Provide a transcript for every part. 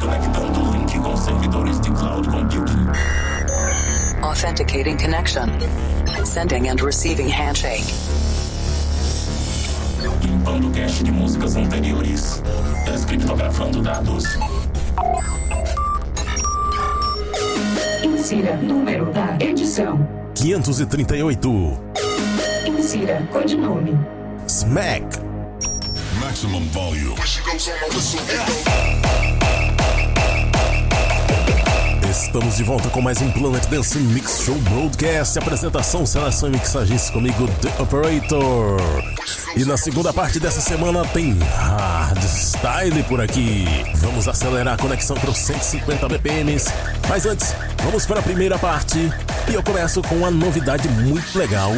Conectando o link com servidores de cloud computing. Authenticating connection. Sending and receiving handshake. Limpando cache de músicas anteriores. Descriptografando dados. Insira número da edição. 538. Insira codinome. Smack. Maximum volume. Estamos de volta com mais um Planet Dance Mix Show Broadcast. Apresentação, seleção e mixagens comigo, The Operator. E na segunda parte dessa semana tem Hardstyle por aqui. Vamos acelerar a conexão para os 150 BPMs. Mas antes, vamos para a primeira parte. E eu começo com uma novidade muito legal.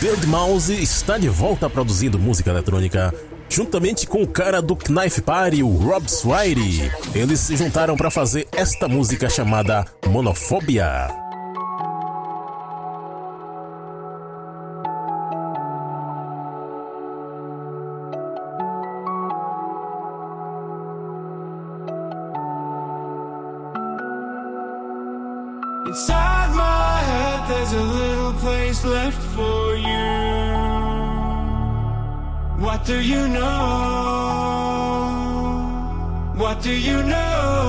Dead Mouse está de volta produzindo música eletrônica juntamente com o cara do Knife Party, o Rob Swire. Eles se juntaram para fazer esta música chamada Monofobia. Inside my head, there's a little place left for What do you know? What do you know?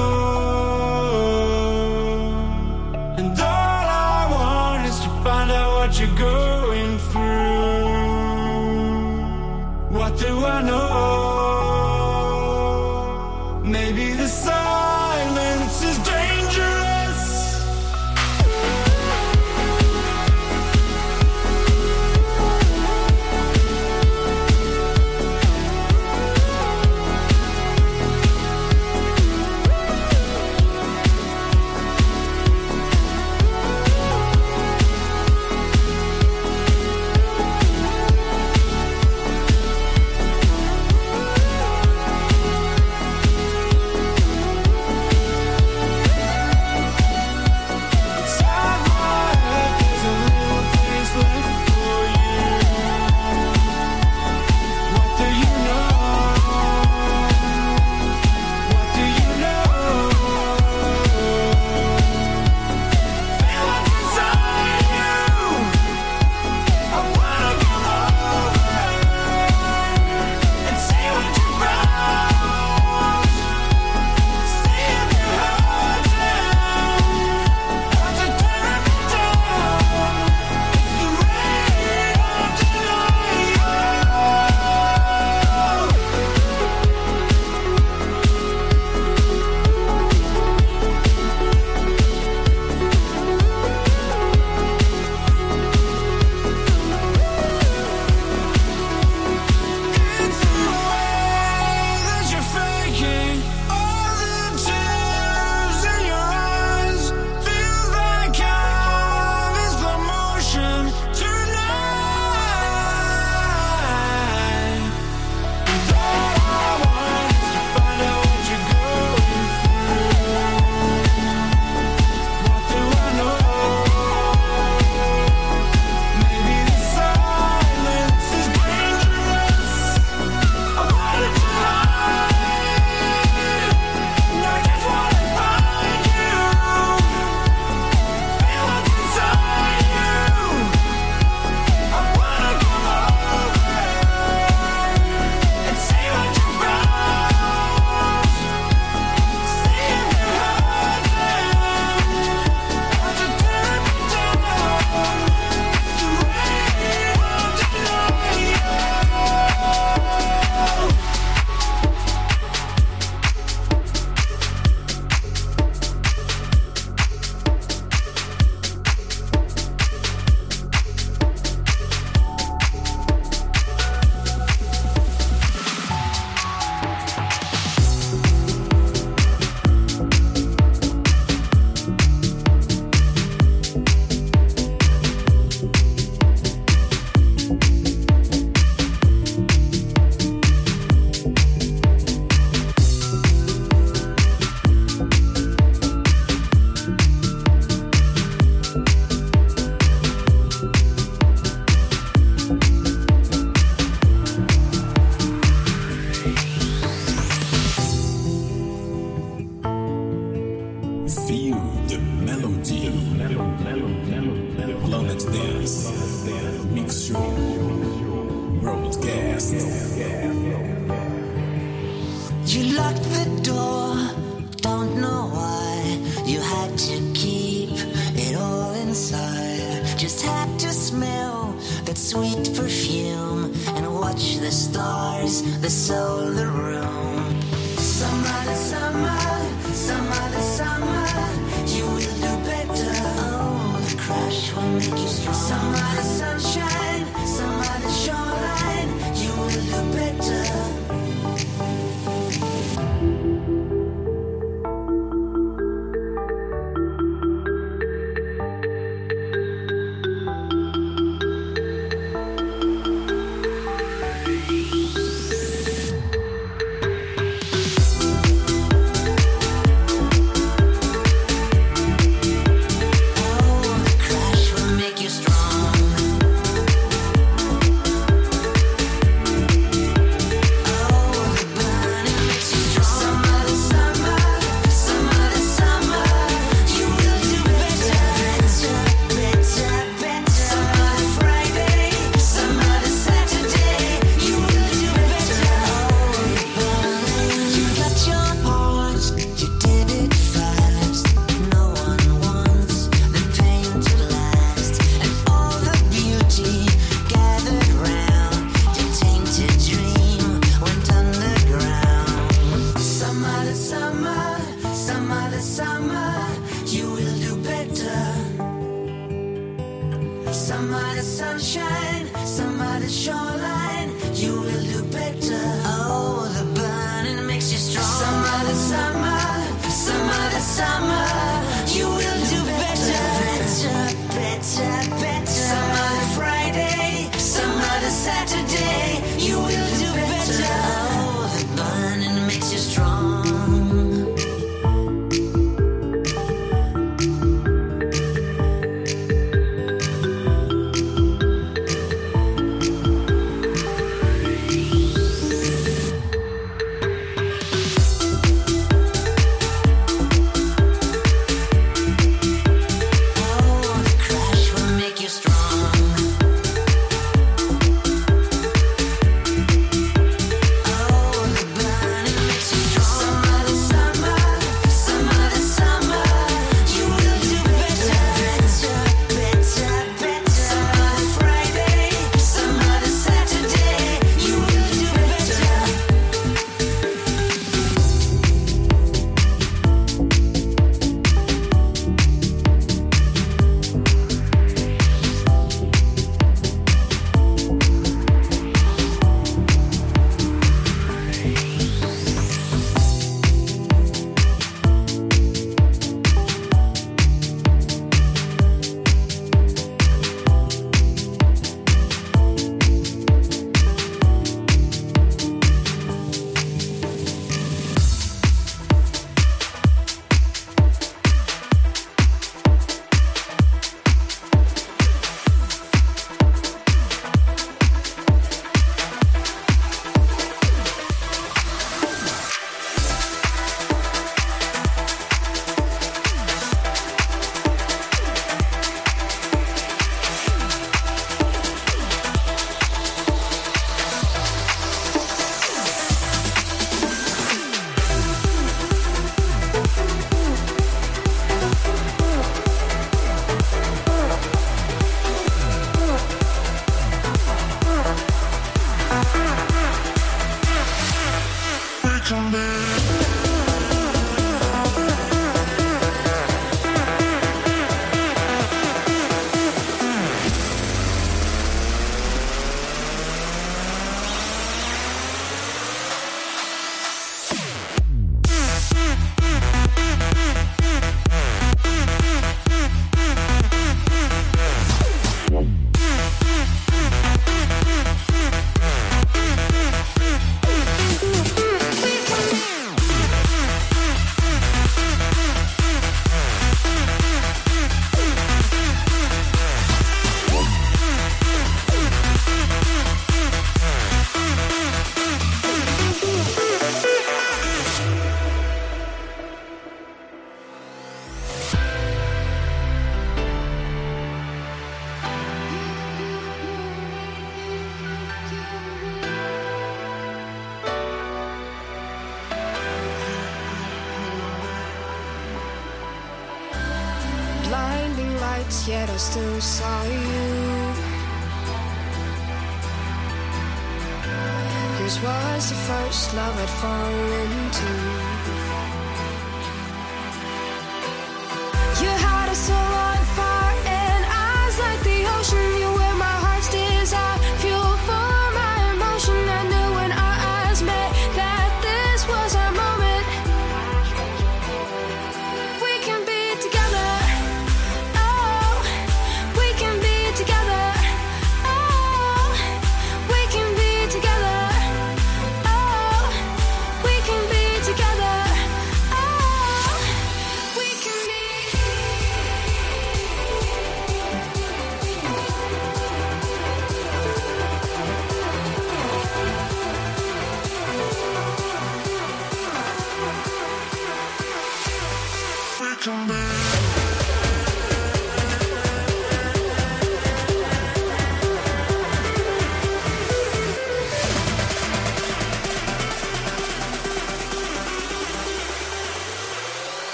The solar room.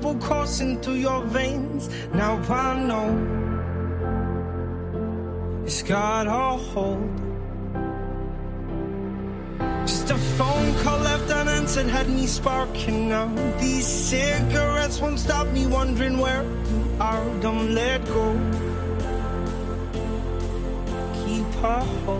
Trouble coursing through your veins. Now I know it's got a hold. Just a phone call left unanswered had me sparking now. These cigarettes won't stop me wondering where you are. Don't let go. Keep a hold.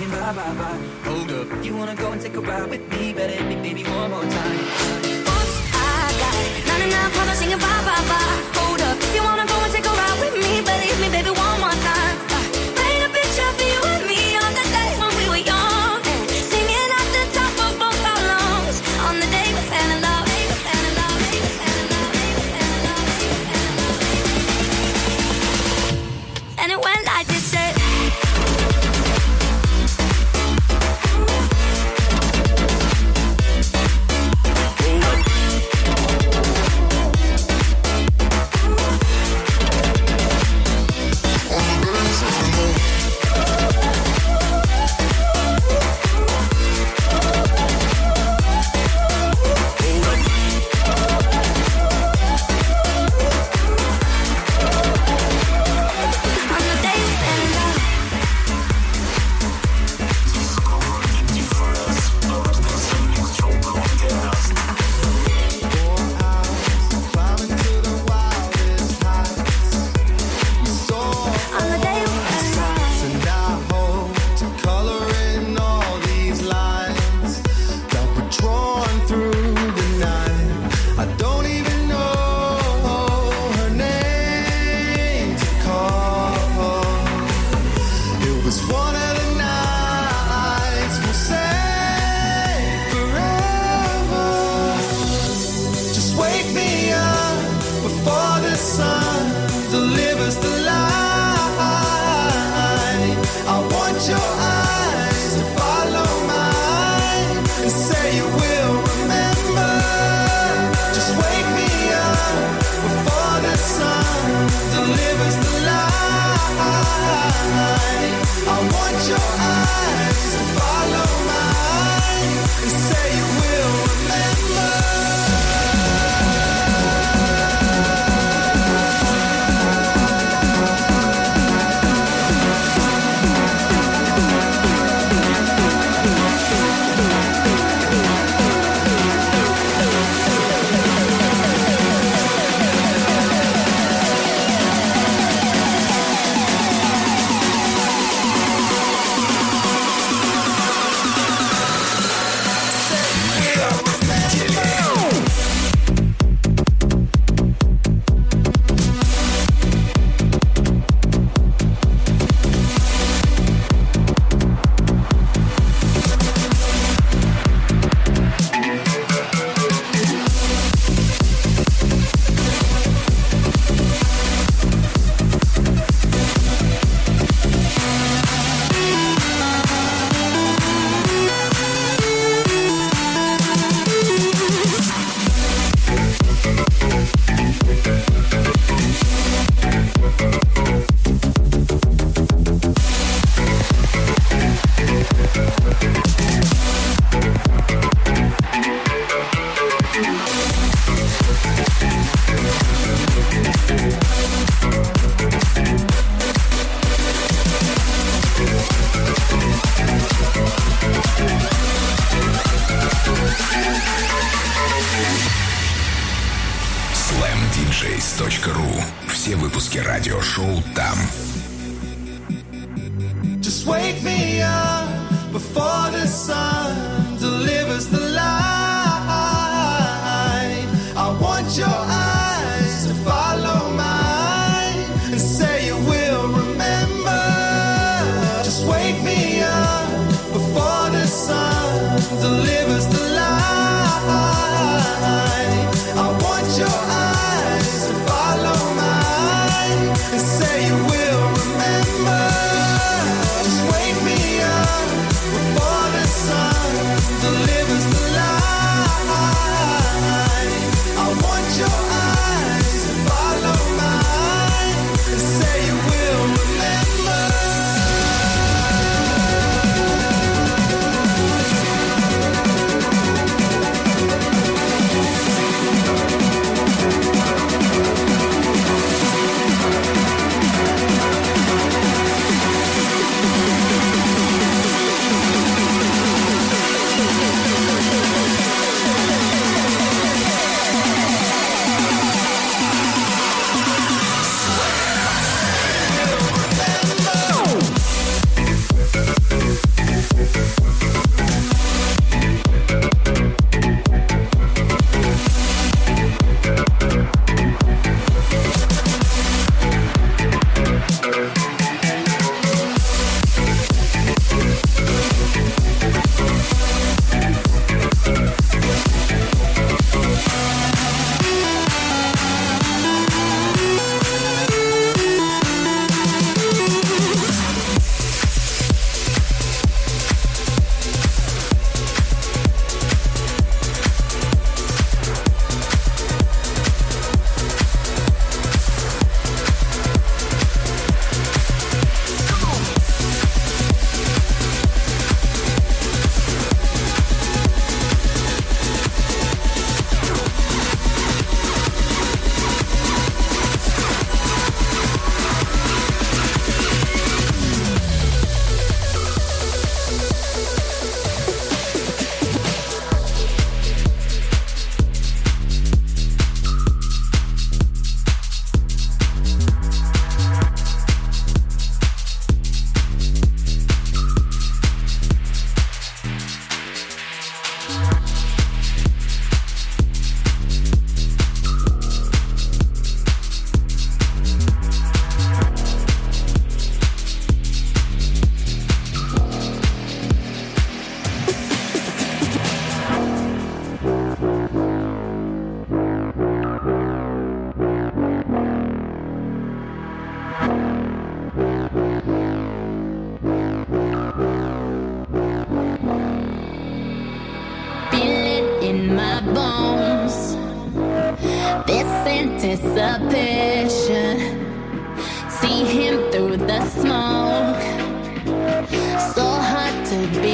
saying bye bye bye. Hold up, if you wanna go and take a ride with me, better hit me baby one more time. Oops, I got it. Na na na, papa singing bye bye bye. Hold up, if you wanna go and take a ride with me, better hit me baby one more.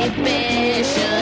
To be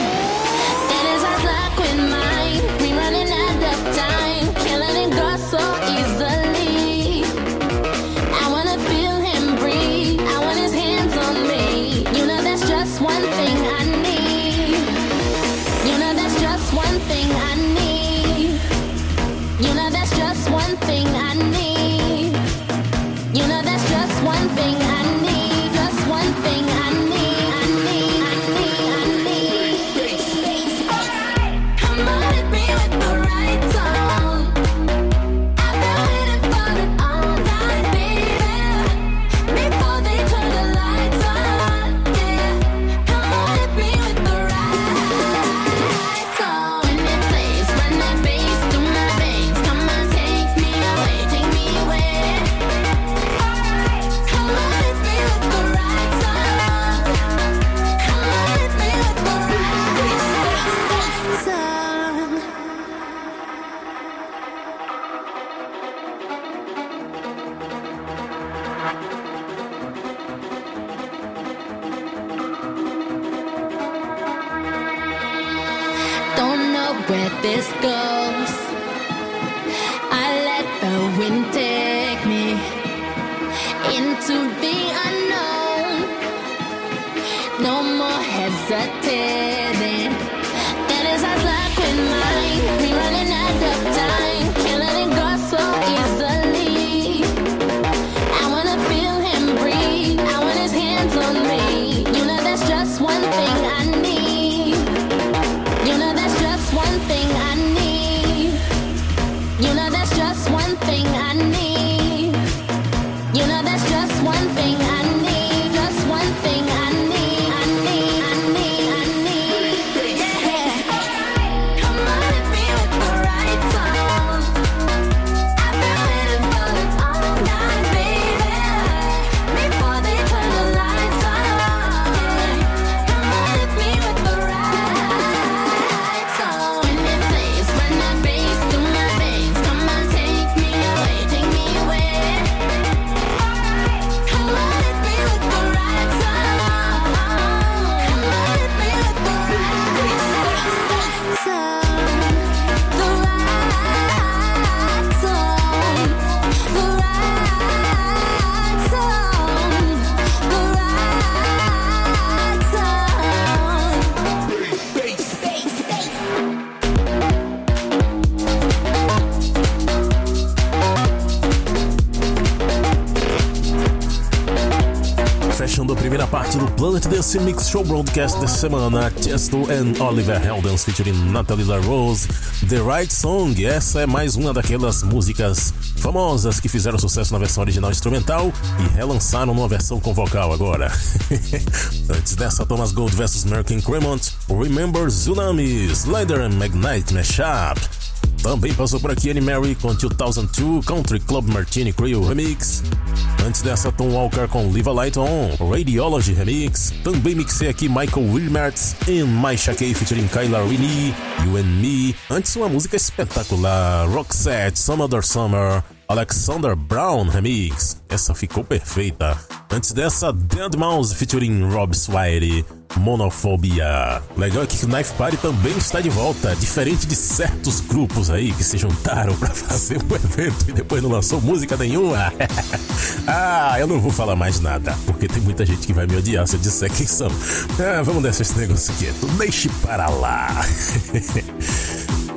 Dance Mix Show Broadcast dessa semana, Tiesto and Oliver Heldens featuring Natalie LaRose, The Right Song. Essa é mais uma daquelas músicas famosas que fizeram sucesso na versão original instrumental e relançaram numa versão com vocal agora. Antes dessa, Thomas Gold vs Merkin Cremont, Remember Tsunamis, Leather and Magnite Mashup. Também passou por aqui Annie Mary com 2002 Country Club Martini Creole Remix. Antes dessa, Tom Walker com Live a Light On, Radiology Remix. Também mixei aqui Michael Wilmertz em My Shakey featuring Kyla Rini, You and Me. Antes, uma música espetacular, Roxette, Some Other Summer, Alexander Brown Remix. Essa ficou perfeita. Antes dessa, Dead Mouse featuring Rob Swire, Monophobia. Legal é que o Knife Party também está de volta, diferente de certos grupos aí que se juntaram para fazer um evento e depois não lançou música nenhuma. ah, eu não vou falar mais nada, porque tem muita gente que vai me odiar se eu disser quem são. Ah, vamos deixar esse negócio quieto, deixe para lá.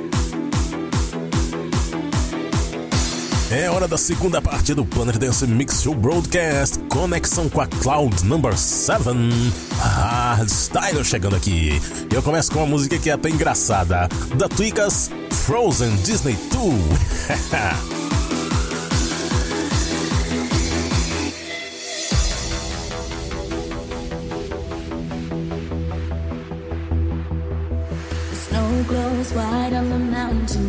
É hora da segunda parte do Planet Dance Mix Show Broadcast. Conexão com a Cloud Number 7. Ah, Style chegando aqui. Eu começo com uma música que é até engraçada. Da Twicas Frozen Disney 2. The snow glows white on the mountain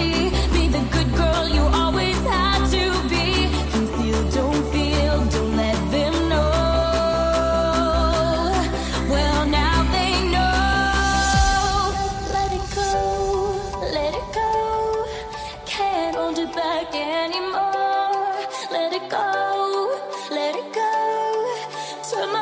Turn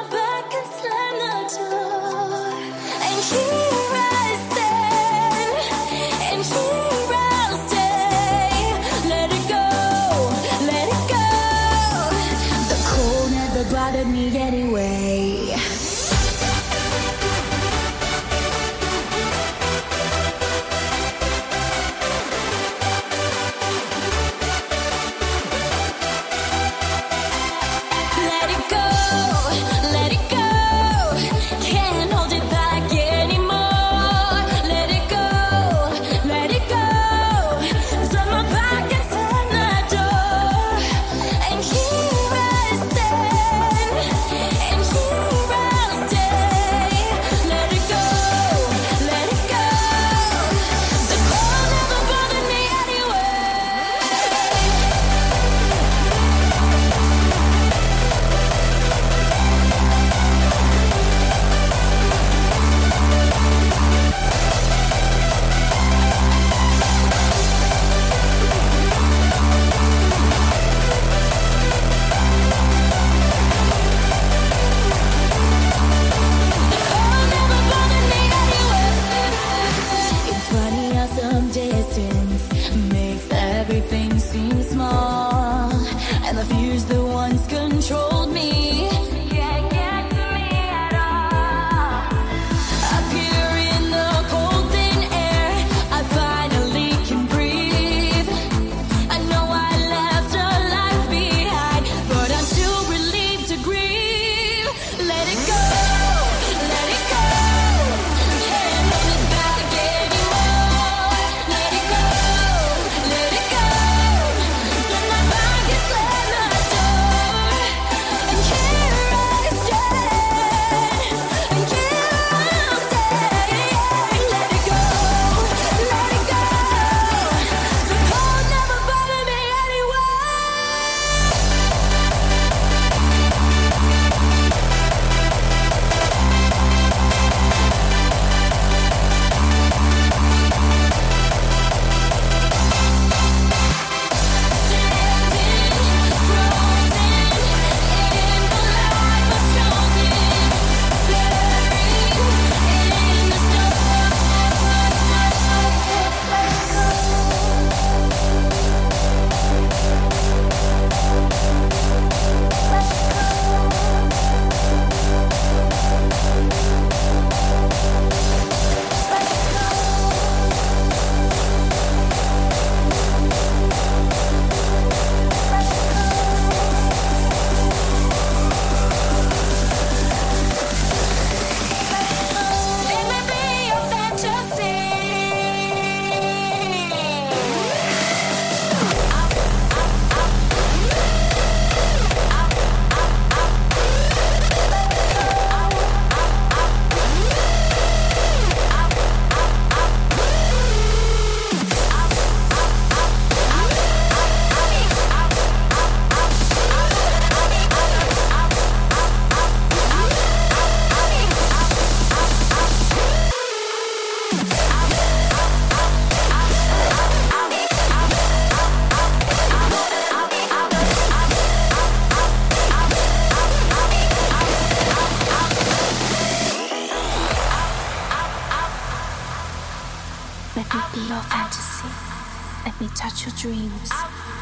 your dreams,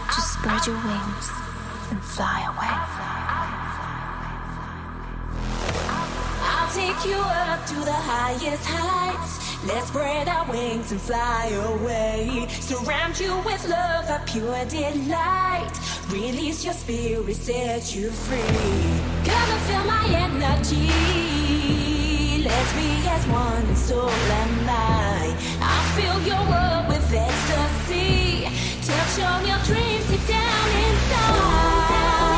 just spread your wings and fly away. I'll take you up to the highest heights. Let's spread our wings and fly away. Surround you with love, a pure delight. Release your spirit, set you free. Come and feel my energy. Let's be as one, soul and mind. I'll fill your world with ecstasy. On your dreams deep down inside.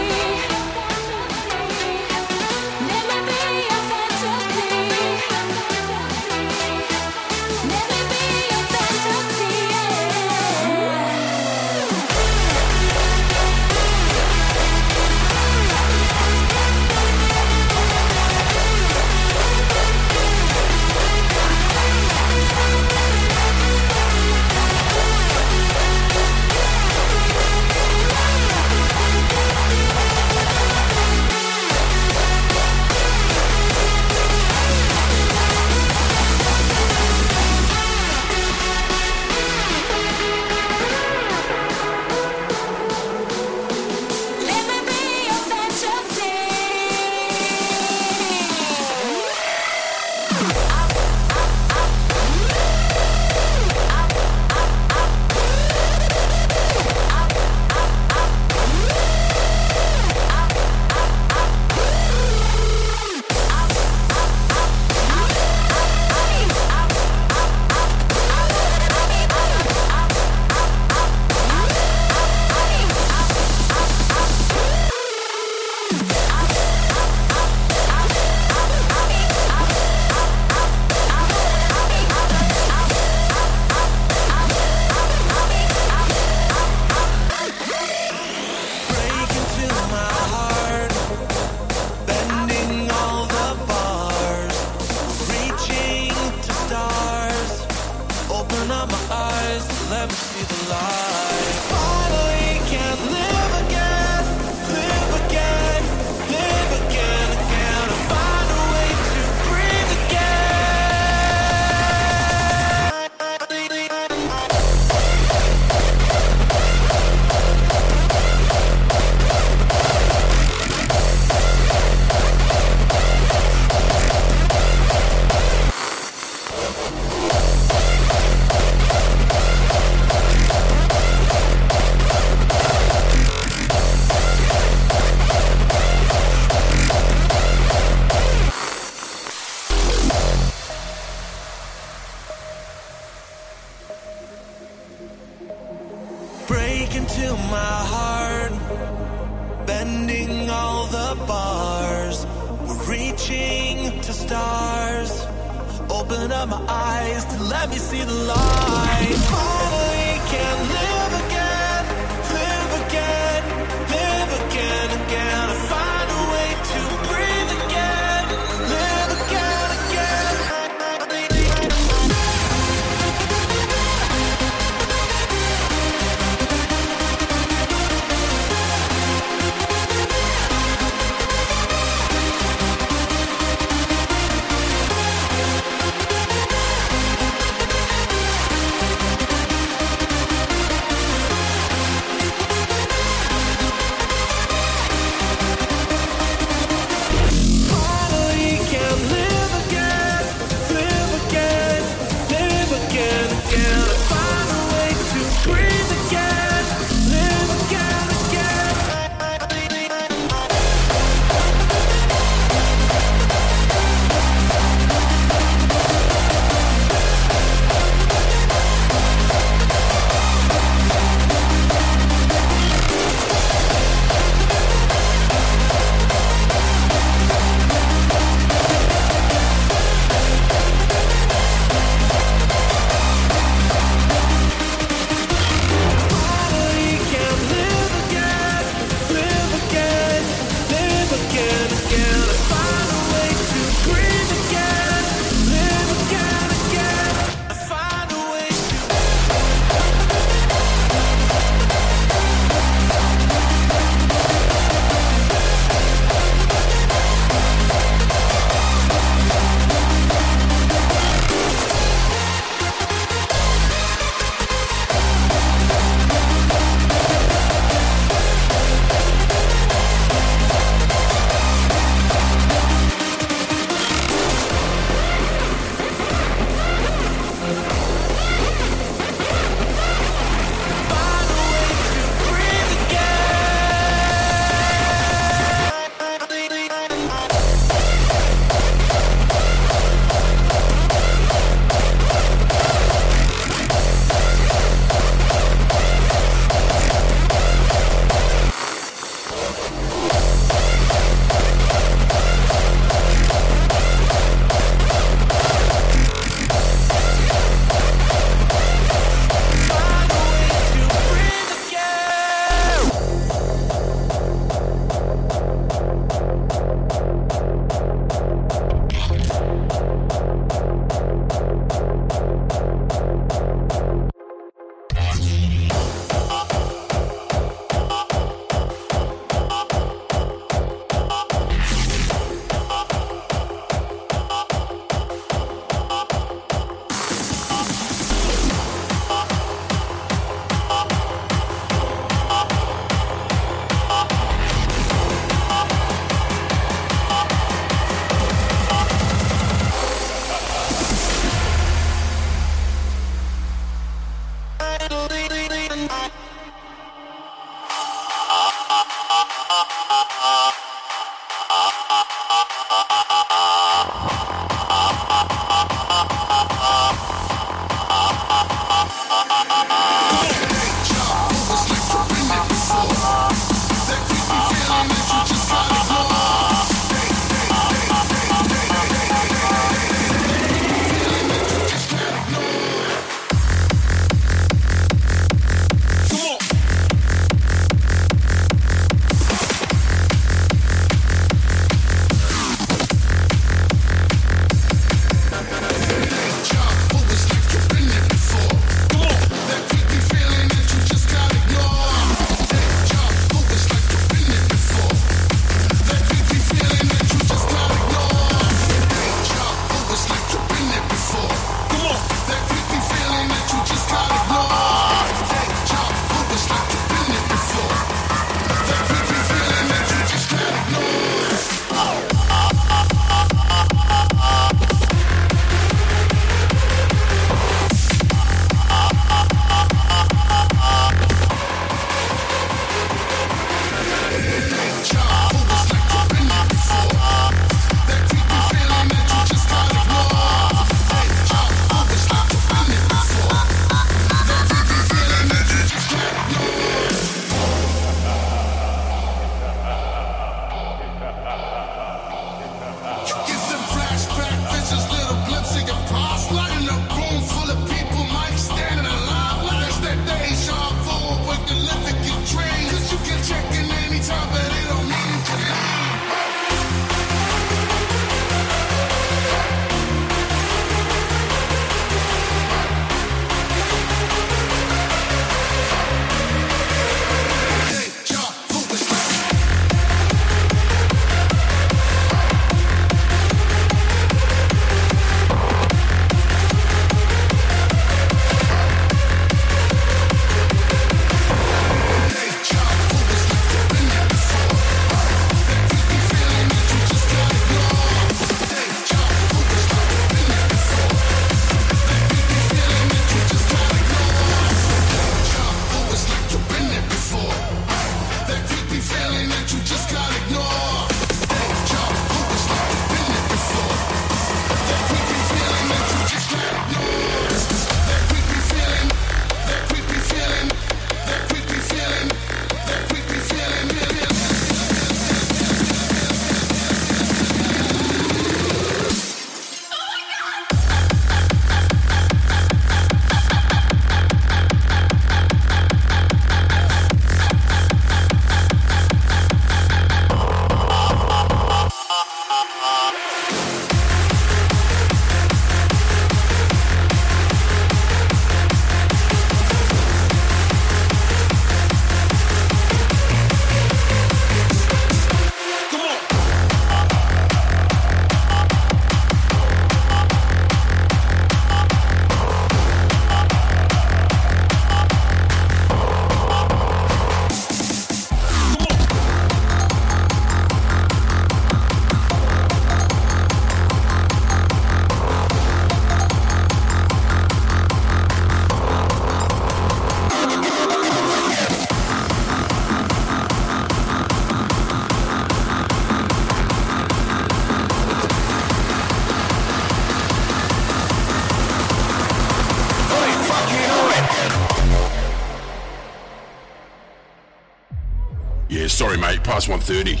Past 1.30.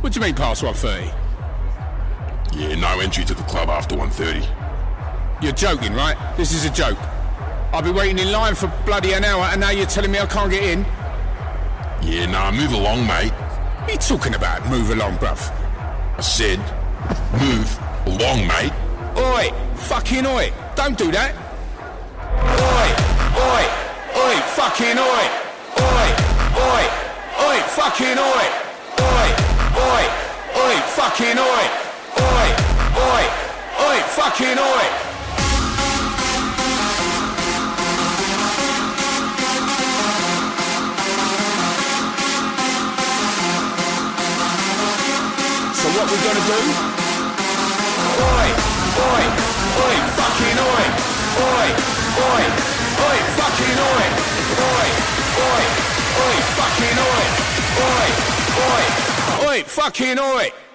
What do you mean past 1.30? Yeah, no entry to the club after 1.30. You're joking, right? This is a joke. I've been waiting in line for bloody an hour and now you're telling me I can't get in? Yeah, nah, move along, mate. What are you talking about? Move along, bruv. I said, move along, mate. Oi! Fucking oi! Don't do that! Oi! Oi! Oi! Fucking oi! Oi! Oi! Oi! Fucking oi! Fucking oi! So what we gonna do? Oi! Oi! Oi! Fucking oi! Oi! Oi! Oi! Fucking oi! Oi! Oi! Oi! Fucking oi! Oi! Oi! Oi! Fucking oi!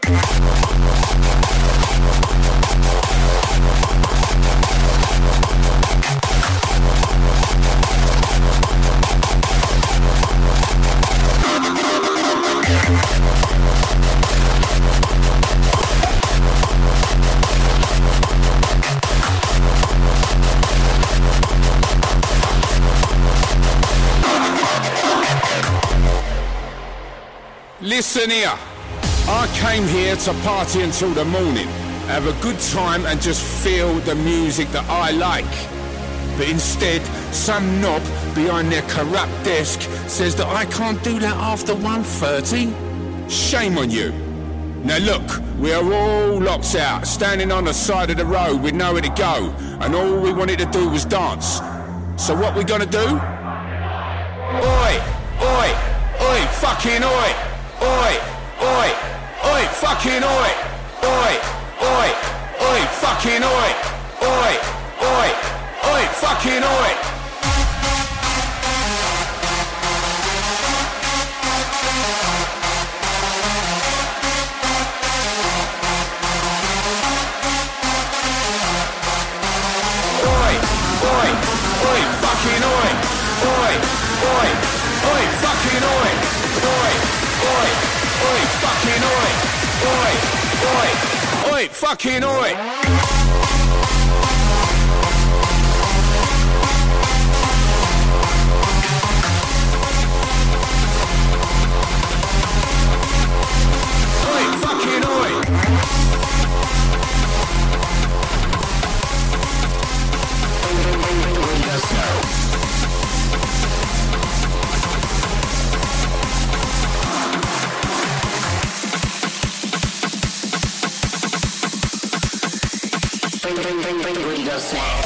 Listen here. I came here to party until the morning, have a good time and just feel the music that I like. But instead, some knob behind their corrupt desk says that I can't do that after 1.30. Shame on you. Now look, we are all locked out, standing on the side of the road with nowhere to go, and all we wanted to do was dance. So what we gonna do? Oi! Oi! Oi! Fucking oi! Oi! Oi! Oi! Fucking oi! Oi! Oi! Oi! Fucking oi! Oi! Oi! Oi! Fucking oi! Oi! Oi! Oi! Fucking oi! Oi! Oi! Oi! Fucking oi! Oi! Oi! Fucking oi! Oi! Oi! Oi! Fucking oi! bring, bring, bring, bring the booty goes snap.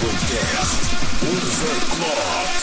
Podcast Over Clock.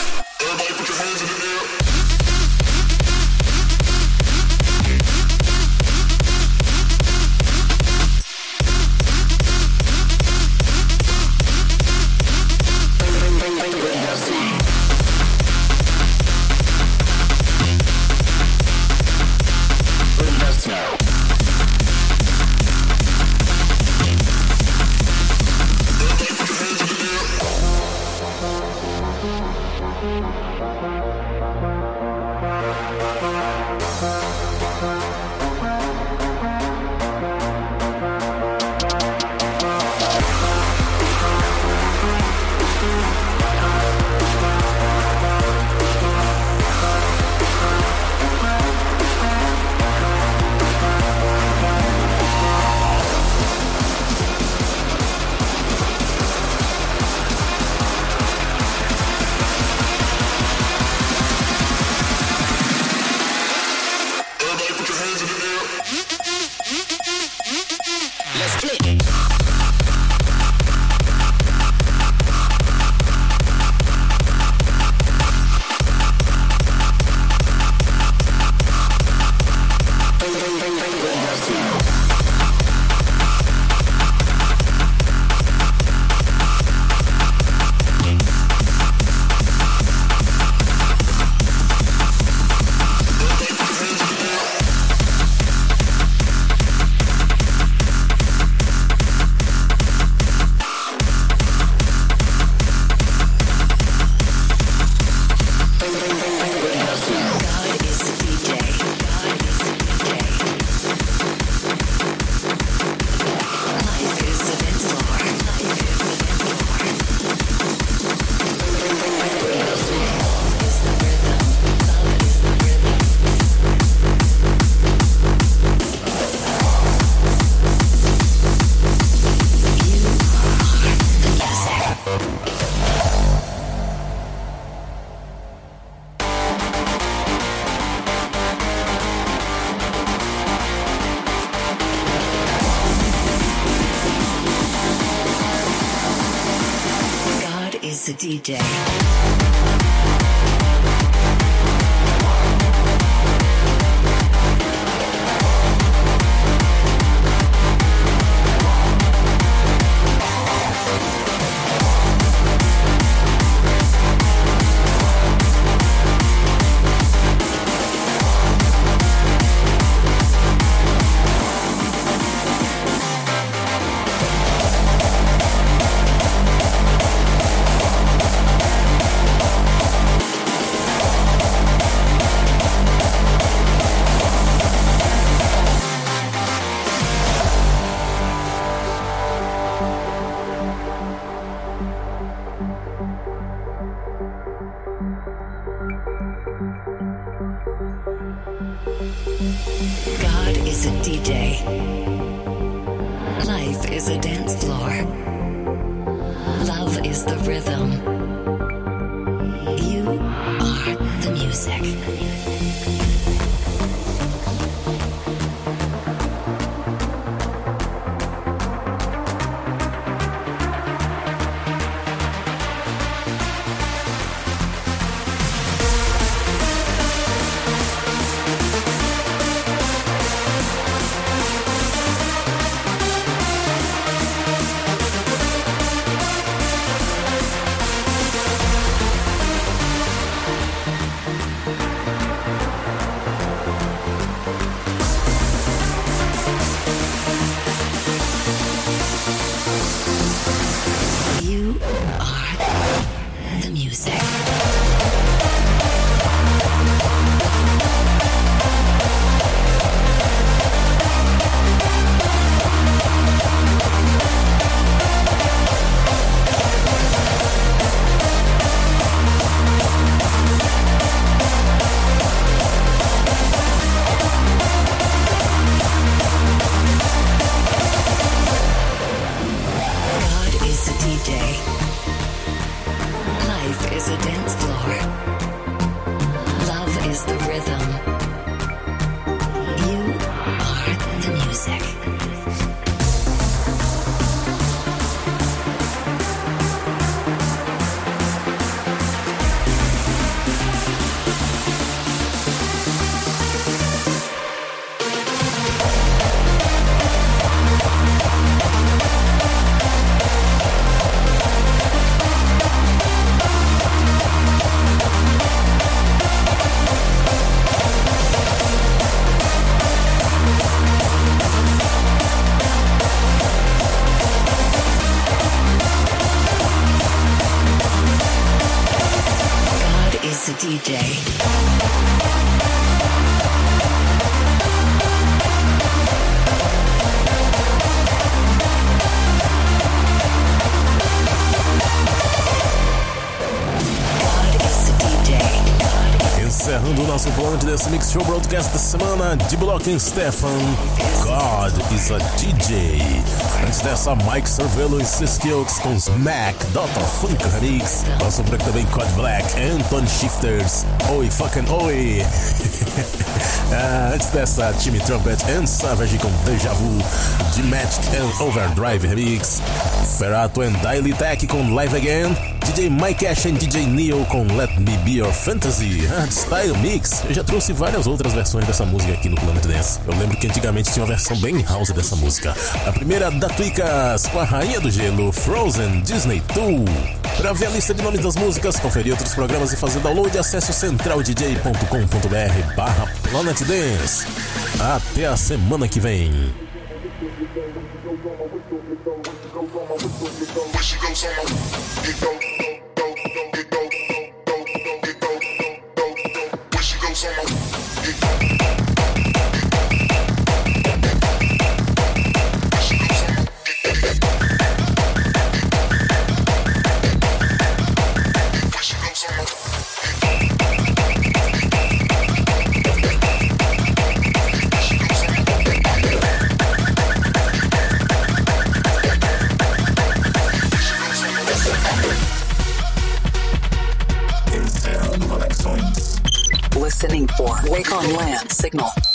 Nosso Planet Dance Mix Show Broadcast da semana de Block Stefan. God is a DJ. Antes dessa, Mike Cervello e Siskills com Smack, Dota Funk Remix. Por aqui também Cod Black, Anton Shifters. Oi, fucking oi. Ah, antes dessa, Timmy Trumpet and Savage com Deja Vu. de Magic and Overdrive Remix. Ferrato and Daily Tech com Live Again. DJ Mike Ash e DJ Neo com Let Me Be Your Fantasy. Hardstyle Mix. Eu já trouxe várias outras versões dessa música aqui no Planet Dance. Eu lembro que antigamente tinha uma versão bem house dessa música. A primeira da Twicas com a Rainha do Gelo, Frozen Disney 2. Para ver a lista de nomes das músicas, conferir outros programas e fazer download, acesse centraldj.com.br barra Planet Dance. Até a semana que vem. Listening Wake on Land Signal.